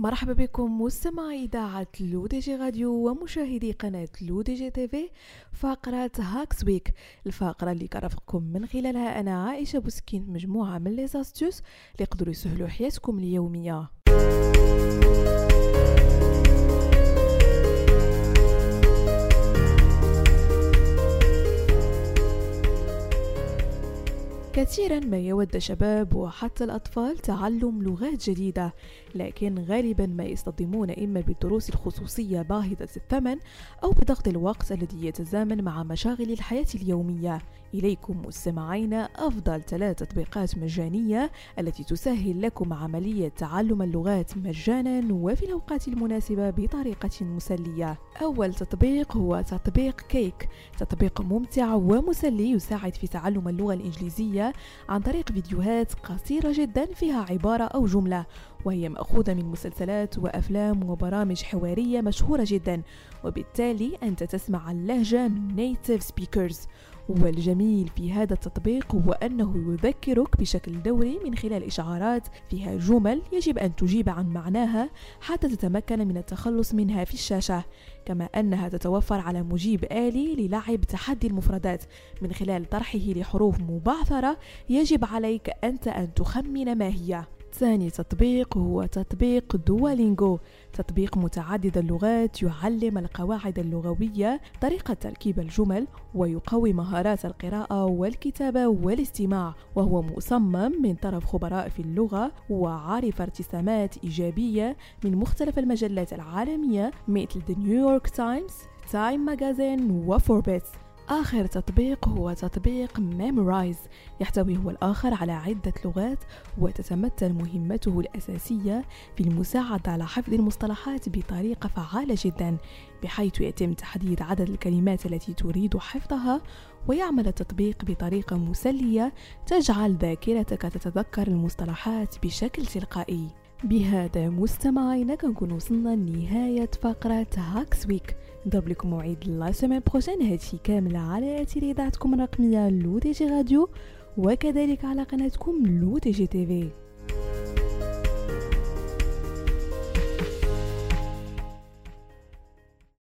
مرحبا بكم مستمعي إذاعة L'ODJ Radio ومشاهدي قناة L'ODJ TV فقرة Hacks Week الفقرة اللي كرفقكم من خلالها أنا عائشة بوسكين مجموعة من les astuces اللي يقدروا يسهلوا حياتكم اليومية. كثيرا ما يود الشباب وحتى الأطفال تعلم لغات جديدة لكن غالبا ما يصطدمون إما بالدروس الخصوصية باهظة الثمن أو بضغط الوقت الذي يتزامن مع مشاغل الحياة اليومية. إليكم مستمعين أفضل ثلاث تطبيقات مجانية التي تسهل لكم عملية تعلم اللغات مجانا وفي الأوقات المناسبة بطريقة مسلية. أول تطبيق هو تطبيق كيك تطبيق ممتع ومسلي يساعد في تعلم اللغة الإنجليزية عن طريق فيديوهات قصيرة جدا فيها عبارة أو جملة وهي مأخوذة من مسلسلات وأفلام وبرامج حوارية مشهورة جدا وبالتالي أنت تسمع اللهجة من native speakers. والجميل في هذا التطبيق هو أنه يذكرك بشكل دوري من خلال إشعارات فيها جمل يجب أن تجيب عن معناها حتى تتمكن من التخلص منها في الشاشة كما أنها تتوفر على مجيب آلي للعب تحدي المفردات. من خلال طرحه لحروف مبعثرة يجب عليك أنت أن تخمن ما هي. ثاني تطبيق هو تطبيق دوالينغو تطبيق متعدد اللغات يعلم القواعد اللغوية طريقة تركيب الجمل ويقوي مهارات القراءة والكتابة والاستماع وهو مصمم من طرف خبراء في اللغة وعارف ارتسامات إيجابية من مختلف المجلات العالمية مثل The New York Times, Time Magazine وفوربس آخر تطبيق هو تطبيق Memrise يحتوي هو الآخر على عدة لغات وتتمثل مهمته الأساسية في المساعدة على حفظ المصطلحات بطريقة فعالة جدا بحيث يتم تحديد عدد الكلمات التي تريد حفظها ويعمل التطبيق بطريقة مسلية تجعل ذاكرتك تتذكر المصطلحات بشكل تلقائي. بهذا مستمعينا كنكون وصلنا لنهاية فقرة Hacks Week نضرب لكم موعد la semaine prochaine. هادشي كامل على اثير إذاعتكم الرقمية L'ODJ Radio وكذلك على قناتكم L'ODJ TV.